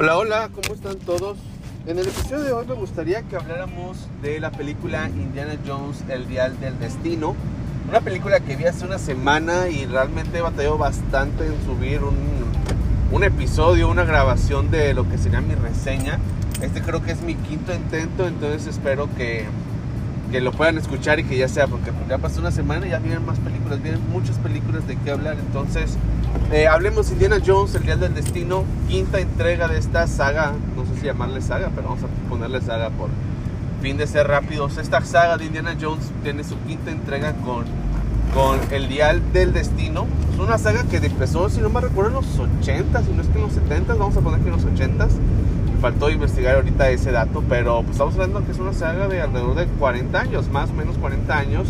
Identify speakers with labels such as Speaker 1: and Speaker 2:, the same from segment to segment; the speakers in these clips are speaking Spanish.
Speaker 1: Hola, hola, ¿cómo están todos? En el episodio de hoy me gustaría que habláramos de la película Indiana Jones, El Dial del Destino. Una película que vi hace una semana y realmente he batallado bastante en subir un, un episodio, una grabación de lo que sería mi reseña. Este creo que es mi quinto intento, entonces espero que, que lo puedan escuchar y que ya sea, porque ya pasó una semana y ya vienen más películas, vienen muchas películas de qué hablar. Entonces, eh, hablemos Indiana Jones, El Día del Destino, quinta entrega de esta saga, no sé si llamarle saga, pero vamos a ponerle saga por fin de ser rápidos. Esta saga de Indiana Jones tiene su quinta entrega con, con El Dial del Destino. Es una saga que empezó, si no me recuerdo, en los 80, si no es que en los 70, vamos a poner que en los 80 faltó investigar ahorita ese dato, pero pues estamos hablando que es una saga de alrededor de 40 años, más o menos 40 años,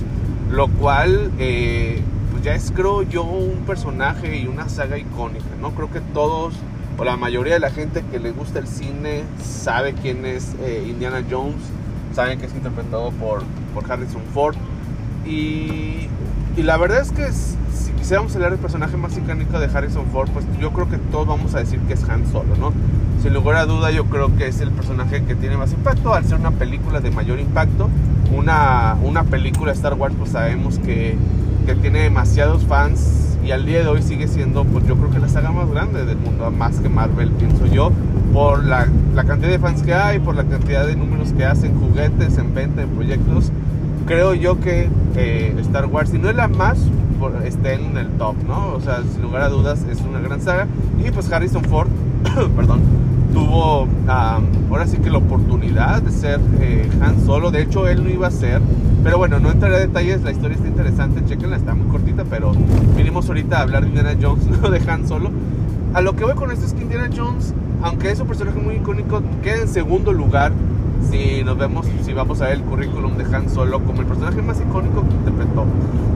Speaker 1: lo cual eh, pues ya es creo yo un personaje y una saga icónica, ¿no? Creo que todos o la mayoría de la gente que le gusta el cine sabe quién es eh, Indiana Jones, saben que es interpretado por, por Harrison Ford y, y la verdad es que si quisiéramos hablar del personaje más icónico de Harrison Ford, pues yo creo que todos vamos a decir que es Han Solo, ¿no? sin lugar a duda yo creo que es el personaje que tiene más impacto al ser una película de mayor impacto. Una, una película Star Wars pues sabemos que, que, tiene demasiados fans y al día de hoy sigue siendo pues yo creo que la saga más grande del mundo, más que Marvel pienso yo, por la, la cantidad de fans que hay, por la cantidad de números que hacen, juguetes, en venta, en proyectos. Creo yo que eh, Star Wars, si no es la más, esté en el top, ¿no? O sea, sin lugar a dudas es una gran saga. Y pues Harrison Ford, perdón, tuvo ahora sí que la oportunidad de ser eh, Han Solo. De hecho, él no iba a ser. Pero bueno, no entraré a detalles. La historia está interesante. Chequenla, está muy cortita. Pero vinimos ahorita a hablar de Indiana Jones, no de Han Solo. A lo que voy con esto es que Indiana Jones, aunque es un personaje muy icónico, queda en segundo lugar. Si nos vemos, si vamos a ver el currículum de Han Solo como el personaje más icónico que interpretó.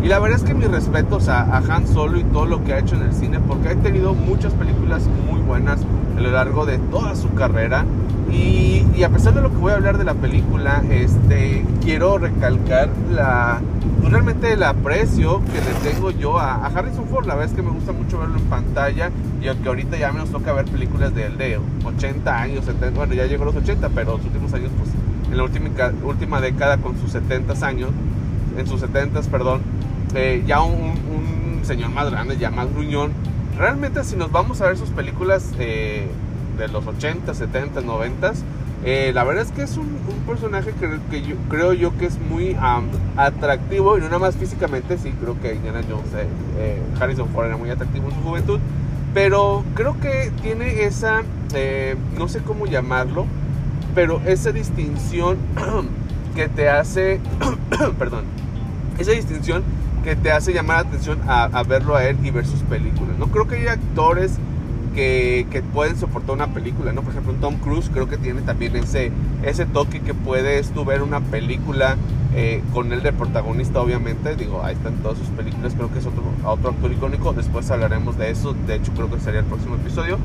Speaker 1: Y la verdad es que mis respetos a, a Han Solo y todo lo que ha hecho en el cine, porque ha tenido muchas películas muy buenas, a lo largo de toda su carrera. Y, a pesar de lo que voy a hablar de la película, este, quiero recalcar la, pues, realmente el aprecio que le tengo yo a, Harrison Ford. La verdad es que me gusta mucho verlo en pantalla y aunque ahorita ya me nos toca ver películas de él de 80 años, 70, bueno, ya llegó a los 80, pero los últimos años, pues en la última, última década con sus 70 años, en sus 70, perdón, eh, ya un, un señor más grande, ya más gruñón, realmente si nos vamos a ver sus películas eh, de los 80, 70, 90, eh, la verdad es que es un, un personaje que, que yo, creo yo que es muy um, atractivo y no nada más físicamente, sí, creo que Indiana Jones, eh, eh, Harrison Ford era muy atractivo en su juventud, pero creo que tiene esa, eh, no sé cómo llamarlo, pero esa distinción que te hace, perdón, esa distinción que te hace llamar la atención a, a, verlo a él y ver sus películas. No creo que haya actores que, que, pueden soportar una película, ¿no? Por ejemplo, Tom Cruise creo que tiene también ese, ese toque que puedes tú ver una película eh, con él de protagonista, obviamente. Digo, ahí están todas sus películas, creo que es otro, otro actor icónico. Después hablaremos de eso, de hecho creo que sería el próximo episodio.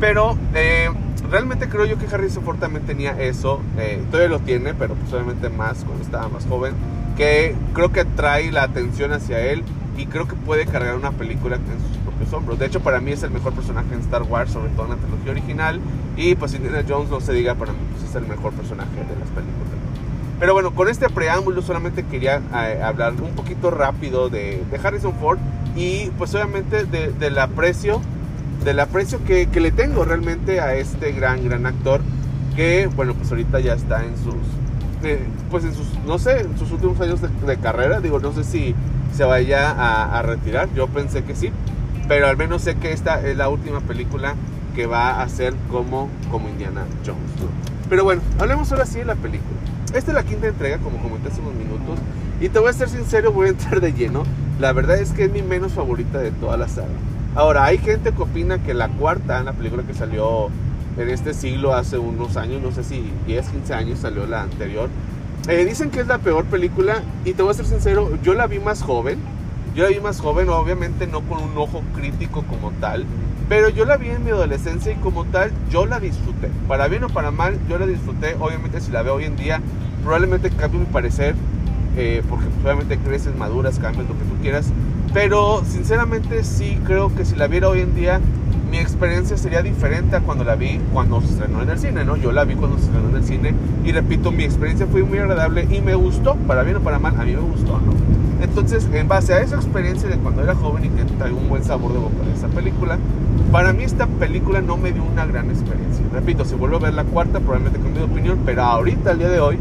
Speaker 1: Pero eh, realmente creo yo que Harrison Ford también tenía eso, eh, todavía lo tiene, pero pues obviamente más cuando estaba más joven que creo que trae la atención hacia él y creo que puede cargar una película en sus propios hombros. De hecho, para mí es el mejor personaje en Star Wars, sobre todo en la trilogía original. Y pues Indiana Jones, no se diga, para mí pues, es el mejor personaje de las películas. Pero bueno, con este preámbulo solamente quería eh, hablar un poquito rápido de, de, Harrison Ford y pues obviamente de, del aprecio, del aprecio que, que le tengo realmente a este gran, gran actor que, bueno, pues ahorita ya está en sus eh, pues en sus, no sé, en sus últimos años de, de carrera, digo, no sé si se vaya a, a, retirar, yo pensé que sí, pero al menos sé que esta es la última película que va a hacer como, como Indiana Jones. Pero bueno, hablemos ahora sí de la película. Esta es la quinta entrega, como comenté hace unos minutos, y te voy a ser sincero, voy a entrar de lleno. La verdad es que es mi menos favorita de toda la saga. Ahora, hay gente que opina que la cuarta, la película que salió en este siglo, hace unos años, no sé si 10, 15 años salió la anterior. Eh, dicen que es la peor película y te voy a ser sincero, yo la vi más joven. Yo la vi más joven, obviamente no con un ojo crítico como tal, pero yo la vi en mi adolescencia y como tal yo la disfruté. Para bien o para mal, yo la disfruté. Obviamente si la veo hoy en día, probablemente cambie mi parecer, eh, porque obviamente creces, maduras, cambias lo que tú quieras. Pero sinceramente sí creo que si la viera hoy en día, mi experiencia sería diferente a cuando la vi cuando se estrenó en el cine, ¿no? Yo la vi cuando se estrenó en el cine y repito, mi experiencia fue muy agradable y me gustó, para bien o para mal, a mí me gustó, ¿no? Entonces, en base a esa experiencia de cuando era joven y que traigo un buen sabor de boca de esa película, para mí esta película no me dio una gran experiencia. Repito, si vuelvo a ver la cuarta, probablemente cambie de opinión, pero ahorita, al día de hoy,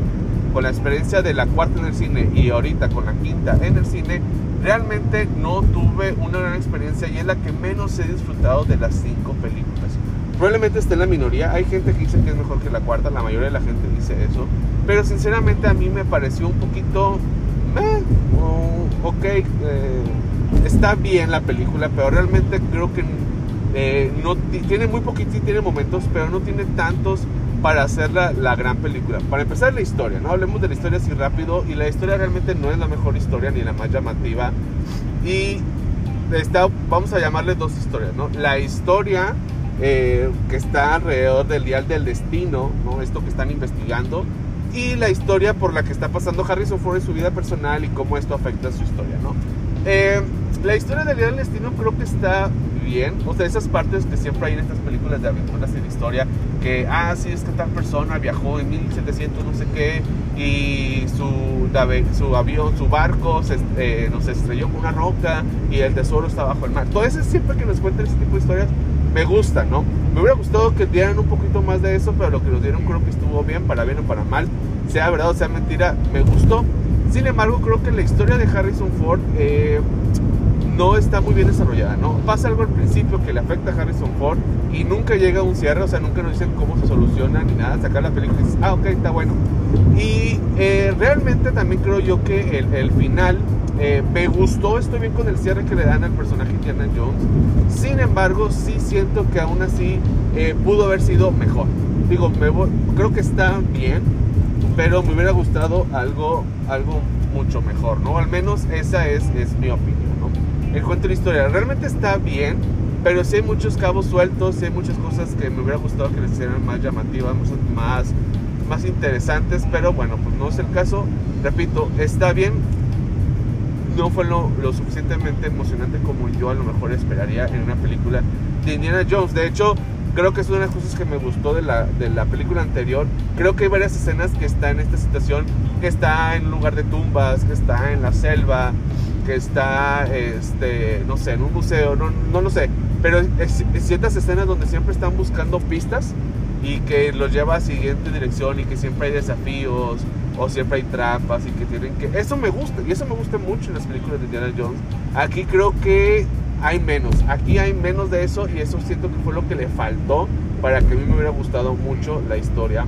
Speaker 1: con la experiencia de la cuarta en el cine y ahorita con la quinta en el cine, realmente no tuve una gran experiencia y es la que menos he disfrutado de las cinco películas. Probablemente esté en la minoría, hay gente que dice que es mejor que la cuarta, la mayoría de la gente dice eso, pero sinceramente a mí me pareció un poquito, ok, eh, está bien la película, pero realmente creo que eh, no tiene muy poquito, tiene momentos, pero no tiene tantos para hacer la, gran película. Para empezar la historia, ¿no? Hablemos de la historia así rápido y la historia realmente no es la mejor historia ni la más llamativa. Y está, vamos a llamarle dos historias, ¿no? La historia eh, que está alrededor del Dial del Destino, ¿no? Esto que están investigando. Y la historia por la que está pasando Harrison Ford en su vida personal y cómo esto afecta a su historia, ¿no? Eh, la historia del Dial del Destino creo que está bien. O sea, esas partes que siempre hay en estas películas de aventuras de historia, que, ah, sí, es que tal persona viajó en 1700 no sé qué y su, su avión, su barco se, eh, estrelló con una roca y el tesoro está bajo el mar. Todo eso siempre que nos cuentan ese tipo de historias me gusta, ¿no? Me hubiera gustado que dieran un poquito más de eso, pero lo que nos dieron creo que estuvo bien, para bien o para mal. Sea verdad o sea mentira, me gustó. Sin embargo, creo que la historia de Harrison Ford eh, no está muy bien desarrollada, ¿no? Pasa algo al principio que le afecta a Harrison Ford y nunca llega a un cierre, o sea, nunca nos dicen cómo se soluciona ni nada, sacar la película y dices, ah, ok, está bueno. Y eh, realmente también creo yo que el, final eh, me gustó, estoy bien con el cierre que le dan al personaje Indiana Jones. Sin embargo, sí siento que aún así eh, pudo haber sido mejor. Digo, creo que está bien, pero me hubiera gustado algo, algo mucho mejor, ¿no? Al menos esa es, es mi opinión el cuento de la historia. Realmente está bien, pero sí hay muchos cabos sueltos, hay muchas cosas que me hubiera gustado que les hicieran más llamativas, más, más interesantes, pero bueno, pues no es el caso. Repito, está bien. No fue lo, suficientemente emocionante como yo a lo mejor esperaría en una película de Indiana Jones. De hecho, creo que es una de las cosas que me gustó de la, de la película anterior. Creo que hay varias escenas que está en esta situación, que está en un lugar de tumbas, que está en la selva, que está, este, no sé, en un museo, no, no lo sé, pero es, ciertas escenas donde siempre están buscando pistas y que los lleva a siguiente dirección y que siempre hay desafíos o siempre hay trampas y que tienen que... Eso me gusta y eso me gusta mucho en las películas de Indiana Jones. Aquí creo que hay menos, aquí hay menos de eso y eso siento que fue lo que le faltó para que a mí me hubiera gustado mucho la historia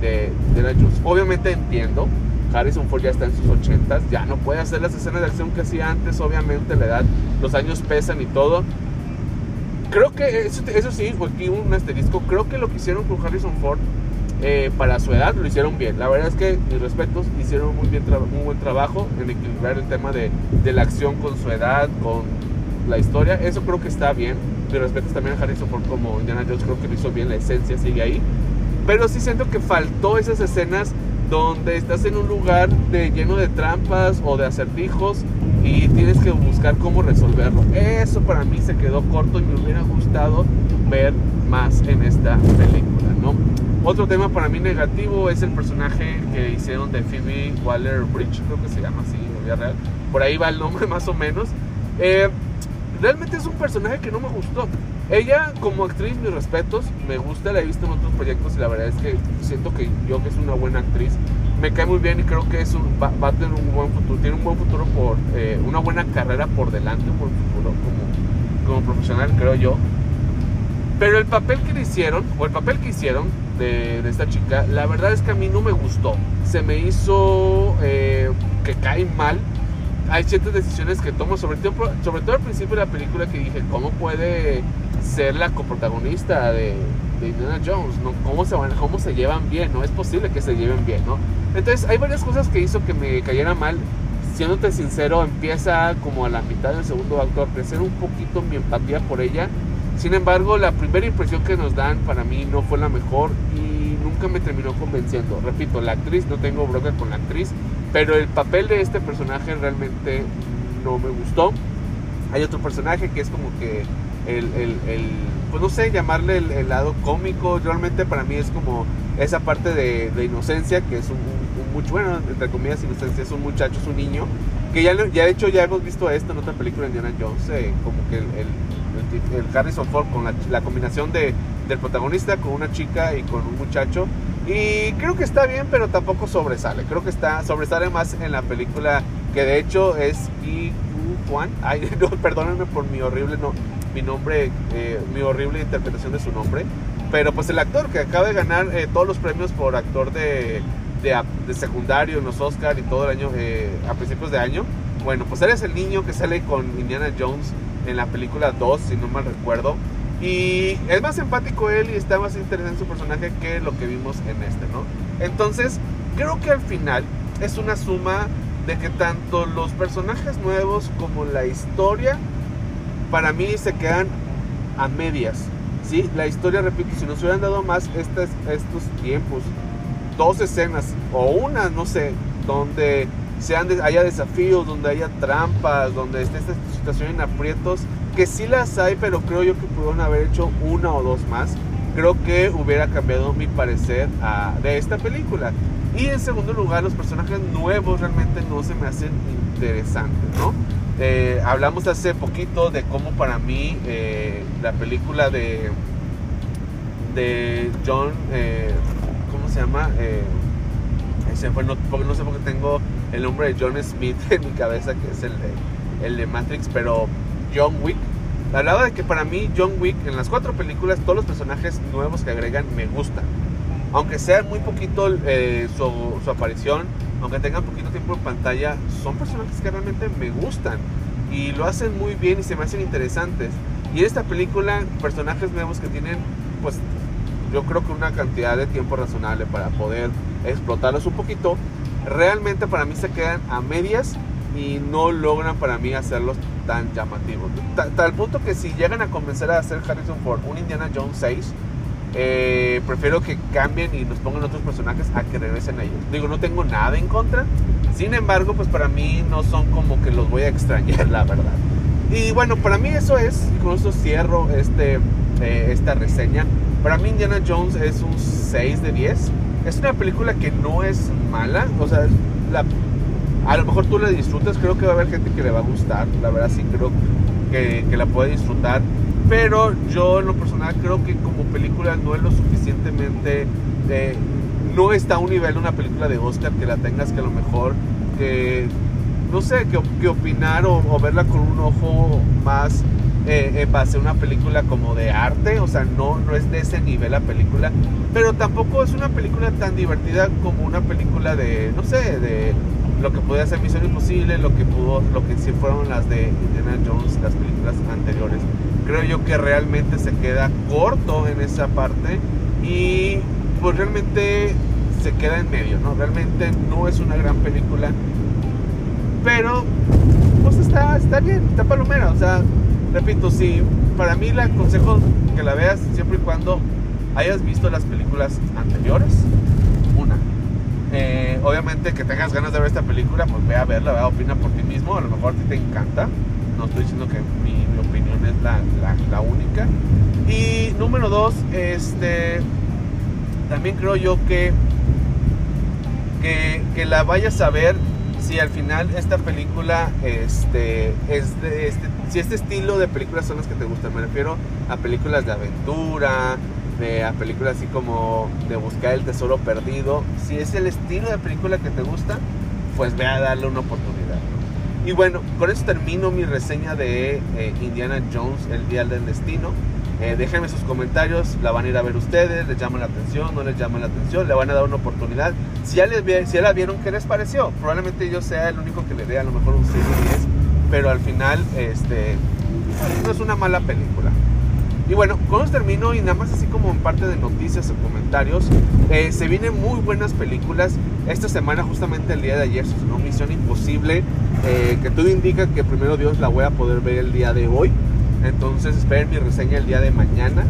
Speaker 1: de Indiana Jones. Obviamente entiendo Harrison Ford ya está en sus 80 ya no puede hacer las escenas de acción que hacía antes, obviamente la edad, los años pesan y todo. Creo que eso, eso sí, aquí un asterisco, creo que lo que hicieron con Harrison Ford eh, para su edad lo hicieron bien. La verdad es que, mis respetos, hicieron muy, bien muy buen trabajo en equilibrar el tema de, de, la acción con su edad, con la historia. Eso creo que está bien. Mis respetos también a Harrison Ford como Indiana Jones, creo que lo hizo bien, la esencia sigue ahí. Pero sí siento que faltó esas escenas donde estás en un lugar de, lleno de trampas o de acertijos y tienes que buscar cómo resolverlo. Eso para mí se quedó corto y me hubiera gustado ver más en esta película, ¿no? Otro tema para mí negativo es el personaje que hicieron de Phoebe Waller-Bridge, creo que se llama así en vida real. Por ahí va el nombre más o menos. Eh, realmente es un personaje que no me gustó. Ella como actriz, mis respetos, me gusta, la he visto en otros proyectos y la verdad es que siento que yo que es una buena actriz, me cae muy bien y creo que es un, va, a tener un buen futuro, tiene un buen futuro por eh, una buena carrera por delante, por futuro como, profesional, creo yo. Pero el papel que le hicieron, o el papel que hicieron de, de esta chica, la verdad es que a mí no me gustó. Se me hizo eh, que cae mal hay ciertas decisiones que tomo, sobre todo, sobre todo al principio de la película que dije, ¿cómo puede ser la coprotagonista de, de Indiana Jones, ¿no? ¿Cómo se, van, ¿Cómo se llevan bien? No es posible que se lleven bien, ¿no? Entonces hay varias cosas que hizo que me cayera mal. Siéndote sincero, empieza como a la mitad del segundo acto a crecer un poquito mi empatía por ella. Sin embargo, la primera impresión que nos dan para mí no fue la mejor y nunca me terminó convenciendo. Repito, la actriz, no tengo broca con la actriz, pero el papel de este personaje realmente no me gustó. Hay otro personaje que es como que el, el, el pues no sé, llamarle el, lado cómico. Realmente para mí es como esa parte de, de inocencia, que es un, mucho, bueno, entre comillas, inocencia, es un muchacho, es un niño, que ya, ya de hecho ya hemos visto esto en otra película de Indiana Jones, eh, como que el, el, Harrison Ford con la, la combinación de, del protagonista con una chica y con un muchacho. Y creo que está bien, pero tampoco sobresale. Creo que está sobresale más en la película que de hecho es Yi Juan. Ay, no, perdónenme por mi horrible no, mi nombre, eh, mi horrible interpretación de su nombre. Pero pues el actor que acaba de ganar eh, todos los premios por actor de, de, secundario en los Oscar y todo el año, eh, a principios de año. Bueno, pues él es el niño que sale con Indiana Jones en la película 2, si no mal recuerdo. Y es más empático él y está más interesante su personaje que lo que vimos en este, ¿no? Entonces, creo que al final es una suma de que tanto los personajes nuevos como la historia para mí se quedan a medias. ¿sí? La historia, repito, si nos hubieran dado más estos, estos tiempos, dos escenas o una, no sé, donde sean haya desafíos, donde haya trampas, donde esté esta situación en aprietos, que sí las hay, pero creo yo que pudieron haber hecho una o dos más. Creo que hubiera cambiado mi parecer de esta película. Y en segundo lugar, los personajes nuevos realmente no se me hacen interesantes, ¿no? Eh, hablamos hace poquito de cómo para mí eh, la película de, de John, eh, ¿cómo se llama? no, no sé por qué tengo el nombre de John Smith en mi cabeza, que es el de, el de Matrix, pero John Wick. Hablaba de que para mí John Wick en las cuatro películas, todos los personajes nuevos que agregan me gustan. Aunque sea muy poquito su, su aparición, aunque tengan poquito tiempo en pantalla, son personajes que realmente me gustan y lo hacen muy bien y se me hacen interesantes. Y en esta película, personajes nuevos que tienen, pues yo creo que una cantidad de tiempo razonable para poder explotarlos un poquito, realmente para mí se quedan a medias y no logran para mí hacerlos tan llamativos. Tal punto que si llegan a convencer a hacer Harrison Ford un Indiana Jones 6, eh, prefiero que cambien y nos pongan otros personajes a que regresen a ellos. Digo, no tengo nada en contra. Sin embargo, pues para mí no son como que los voy a extrañar, la verdad. Y bueno, para mí eso es, y con eso cierro este, eh, esta reseña. Para mí Indiana Jones es un 6 de 10. Es una película que no es mala, o sea, la, a lo mejor tú la disfrutas, creo que va a haber gente que le va a gustar, la verdad sí creo que, que la puede disfrutar pero yo en lo personal creo que como película no es lo suficientemente eh, no está a un nivel de una película de Oscar que la tengas que a lo mejor que no sé que, opinar o, verla con un ojo más eh, en base a una película como de arte o sea no no es de ese nivel la película pero tampoco es una película tan divertida como una película de no sé de lo que podía ser Misión Imposible, lo que pudo, lo que sí fueron las de Indiana Jones, las películas anteriores. Creo yo que realmente se queda corto en esa parte y pues realmente se queda en medio, ¿no? Realmente no es una gran película, pero pues está, está bien, está palomera, o sea, repito, sí, para mí le aconsejo que la veas siempre y cuando hayas visto las películas anteriores, una eh, obviamente que tengas ganas de ver esta película, pues ve a verla, ve, opina por ti mismo, a lo mejor a ti te encanta. No estoy diciendo que mi, opinión es la, la, única. Y número dos, este, también creo yo que, que, que la vayas a ver si al final esta película este, es de este, si este estilo de películas son las que te gustan. Me refiero a películas de aventura, de a películas así como de buscar el tesoro perdido. Si es el estilo de película que te gusta, pues ve a darle una oportunidad. Y bueno, con eso termino mi reseña de eh, Indiana Jones, El Día del Destino. Eh, déjenme sus comentarios, la van a ir a ver ustedes, les llama la atención, no les llama la atención, le van a dar una oportunidad. Si ya, les, si ya la vieron, ¿qué les pareció? Probablemente yo sea el único que le dé a lo mejor un 6 o 10, pero al final este, no es una mala película. Y bueno, con eso termino y nada más así como en parte de noticias o comentarios, eh, se vienen muy buenas películas. Esta semana, justamente el día de ayer, se una Misión Imposible, eh, que todo indica que primero Dios la voy a poder ver el día de hoy. Entonces esperen mi reseña el día de mañana.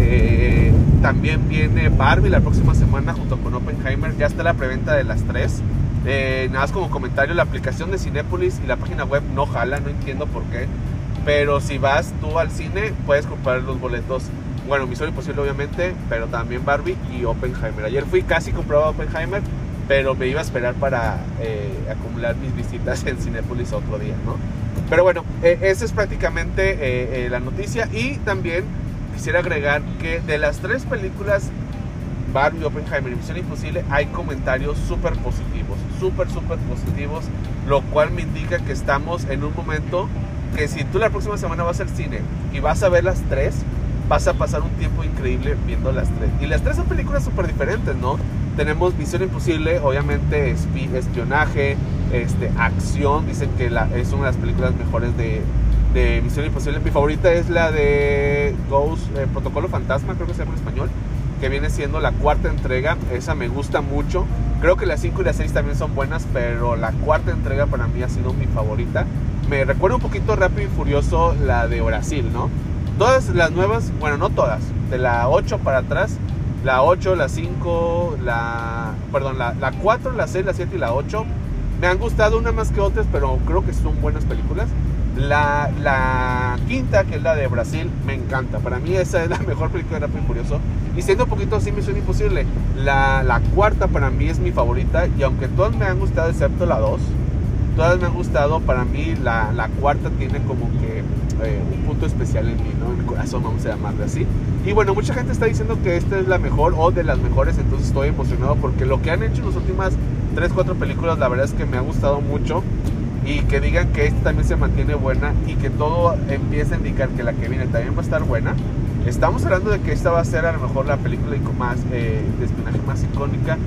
Speaker 1: Eh, también viene Barbie la próxima semana junto con Oppenheimer. Ya está la preventa de las tres. nada más como comentario, la aplicación de Cinepolis y la página web no jala, no entiendo por qué Pero si vas tú al cine, puedes comprar los boletos. Bueno, Misión Imposible obviamente, pero también Barbie y Oppenheimer. Ayer fui casi comprado Oppenheimer, pero me iba a esperar para eh, acumular mis visitas en Cinepolis otro día, ¿no? Pero bueno, eh, esa es prácticamente eh, la noticia. Y también quisiera agregar que de las tres películas Barbie, Oppenheimer y Misión Imposible hay comentarios súper positivos, súper, súper positivos, lo cual me indica que estamos en un momento que si tú la próxima semana vas al cine y vas a ver las tres, vas a pasar un tiempo increíble viendo las tres. Y las tres son películas súper diferentes, ¿no? Tenemos Misión Imposible, obviamente espionaje, este, acción, dicen que la, es una de las películas mejores de, de Misión Imposible. Mi favorita es la de Ghost, eh, Protocolo Fantasma, creo que se llama en español, que viene siendo la cuarta entrega. Esa me gusta mucho. Creo que las 5 y las 6 también son buenas, pero la cuarta entrega para mí ha sido mi favorita me recuerda un poquito Rápido y Furioso la de Brasil, ¿no? Todas las nuevas, bueno, no todas, de la 8 para atrás, la 8, la 5, la, perdón, la, la 4, la 6, la 7 y la 8, me han gustado una más que otras, pero creo que son buenas películas. La, la, quinta, que es la de Brasil, me encanta. Para mí esa es la mejor película de Rápido y Furioso. Y siendo un poquito así, Misión Imposible. La, la cuarta para mí es mi favorita. Y aunque todas me han gustado, excepto la 2, todas me han gustado. Para mí la, la cuarta tiene como que eh, un punto especial en mí, ¿no? En el corazón, vamos a llamarle así. Y bueno, mucha gente está diciendo que esta es la mejor o de las mejores, entonces estoy emocionado porque lo que han hecho en las últimas 3, 4 películas, la verdad es que me ha gustado mucho. Y que digan que esta también se mantiene buena y que todo empieza a indicar que la que viene también va a estar buena. Estamos hablando de que esta va a ser a lo mejor la película más, eh, de espionaje más icónica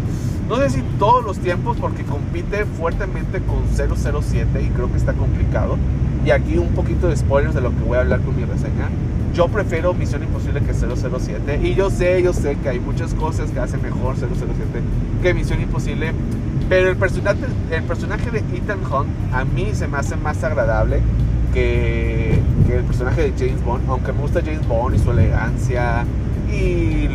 Speaker 1: no sé si todos los tiempos porque compite fuertemente con 007 y creo que está complicado. Y aquí un poquito de spoilers de lo que voy a hablar con mi reseña. Yo prefiero Misión Imposible que 007 y yo sé, yo sé que hay muchas cosas que hacen mejor 007 que Misión Imposible, pero el personaje, el personaje de Ethan Hunt a mí se me hace más agradable que, que el personaje de James Bond, aunque me gusta James Bond y su elegancia y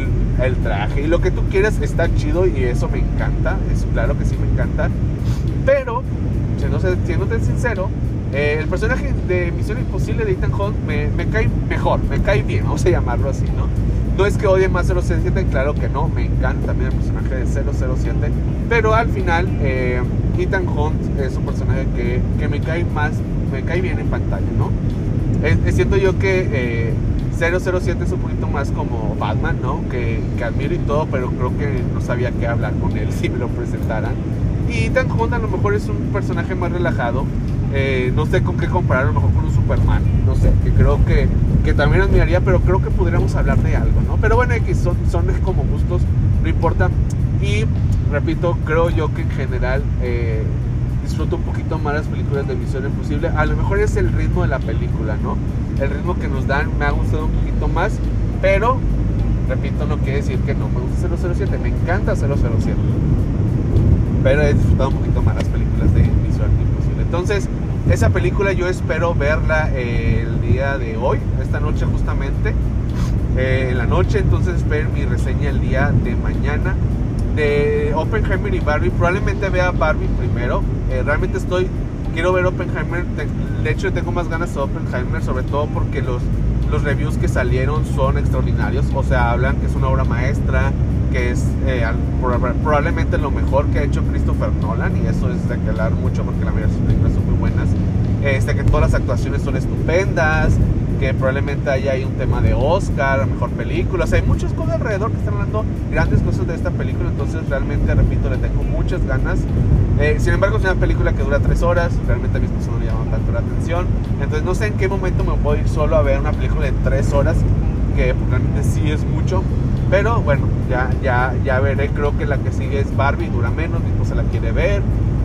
Speaker 1: el traje y lo que tú quieras está chido y eso me encanta, es claro que sí me encanta, pero siéndote sincero, eh, el personaje de Misión Imposible de Ethan Hunt me, me, cae mejor, me cae bien, vamos a llamarlo así, ¿no? No es que odie más 007, claro que no, me encanta también el personaje de 007, pero al final eh, Ethan Hunt es un personaje que, que, me cae más, me cae bien en pantalla, ¿no? siento yo que eh, 007 es un poquito más como Batman, ¿no? Que, que, admiro y todo, pero creo que no sabía qué hablar con él si me lo presentaran. Y Ethan Hunt a lo mejor es un personaje más relajado. Eh, no sé con qué comparar, a lo mejor con un Superman. No sé, que creo que, que también admiraría, pero creo que pudiéramos hablar de algo, ¿no? Pero bueno, que son, son como gustos, no importa. Y repito, creo yo que en general eh, disfruto un poquito más las películas de Misión Imposible. A lo mejor es el ritmo de la película, ¿no? El ritmo que nos dan me ha gustado un poquito más, pero repito, no quiere decir que no me gusta 007, me encanta 007. Pero he disfrutado un poquito más las películas de Misión Imposible. Entonces, esa película yo espero verla el día de hoy, esta noche justamente, eh, en la noche, entonces espero mi reseña el día de mañana de Oppenheimer y Barbie. Probablemente vea Barbie primero. Eh, realmente estoy, quiero ver Oppenheimer. De hecho, tengo más ganas de Oppenheimer, sobre todo porque los, los reviews que salieron son extraordinarios. O sea, hablan que es una obra maestra, que es eh, probablemente lo mejor que ha hecho Christopher Nolan. Y eso es de que hablar mucho porque la mayoría de sus películas son muy buenas. Este, que todas las actuaciones son estupendas, que probablemente haya ahí un tema de Oscar, mejor película. O sea, hay muchas cosas alrededor que están hablando grandes cosas de esta película. Entonces, realmente, repito, le tengo muchas ganas. Eh, sin embargo, es una película que dura tres horas. Realmente a mis personas no le llaman tanto la atención. Entonces, no sé en qué momento me puedo ir solo a ver una película de tres horas, que realmente sí es mucho. Pero bueno, ya, ya, ya veré. Creo que la que sigue es Barbie, dura menos. Mi esposa la quiere ver.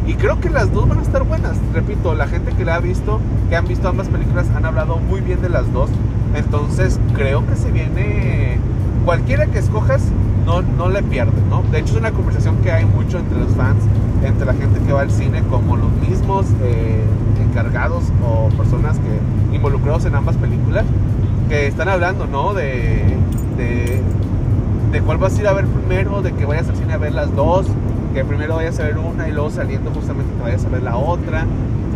Speaker 1: Y creo que las dos van a estar buenas. Repito, la gente que la ha visto, que han visto ambas películas, han hablado muy bien de las dos. Entonces creo que se viene... Cualquiera que escojas, no, no le pierde, ¿no? De hecho es una conversación que hay mucho entre los fans, entre la gente que va al cine, como los mismos eh, encargados o personas que involucrados en ambas películas, que están hablando, ¿no? De, de, de cuál vas a ir a ver primero, de que vayas al cine a ver las dos, primero vayas a ver una y luego saliendo justamente te vayas a ver la otra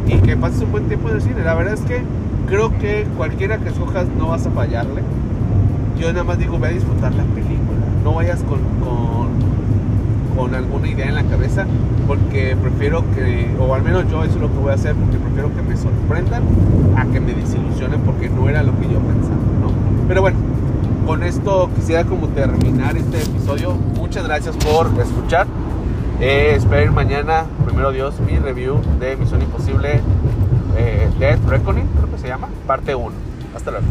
Speaker 1: y que pases un buen tiempo en el cine. La verdad es que creo que cualquiera que escojas no vas a fallarle. Yo nada más digo, ve a disfrutar la película. No vayas con, con, con alguna idea en la cabeza, porque prefiero que, o al menos yo eso es lo que voy a hacer, porque prefiero que me sorprendan a que me desilusionen porque no era lo que yo pensaba, ¿no? Pero bueno, con esto quisiera como terminar este episodio. Muchas gracias por escuchar. Eh, espero mañana, primero Dios, mi review de Misión Imposible eh, Death Reckoning, creo que se llama, parte 1. Hasta luego.